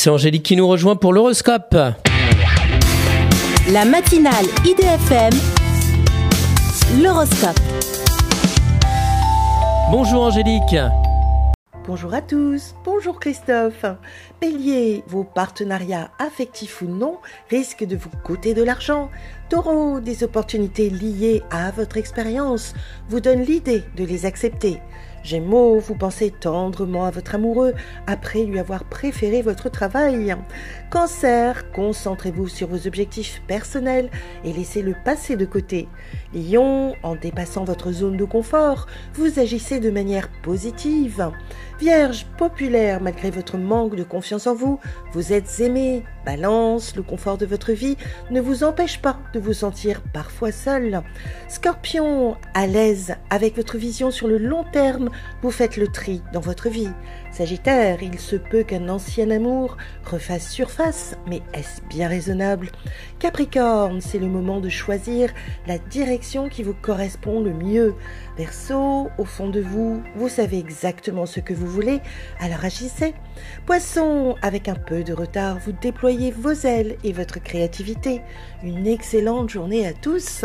C'est Angélique qui nous rejoint pour l'horoscope. La matinale IDFM, l'horoscope. Bonjour Angélique. Bonjour à tous, bonjour Christophe. Bélier, vos partenariats affectifs ou non risquent de vous coûter de l'argent. Taureau, des opportunités liées à votre expérience vous donnent l'idée de les accepter. Gémeaux, vous pensez tendrement à votre amoureux après lui avoir préféré votre travail. Cancer, concentrez-vous sur vos objectifs personnels et laissez le passé de côté. Lion, en dépassant votre zone de confort, vous agissez de manière positive. Vierge, populaire malgré votre manque de confiance en vous, vous êtes aimé. Balance, le confort de votre vie ne vous empêche pas de vous sentir parfois seul. Scorpion, à l'aise avec votre vision sur le long terme, vous faites le tri dans votre vie. Sagittaire, il se peut qu'un ancien amour refasse surface, mais est-ce bien raisonnable? Capricorne, c'est le moment de choisir la direction qui vous correspond le mieux. Verseau, au fond de vous, vous savez exactement ce que vous voulez, alors agissez. Poisson, avec un peu de retard, vous déployez vos ailes et votre créativité. Une excellente journée à tous.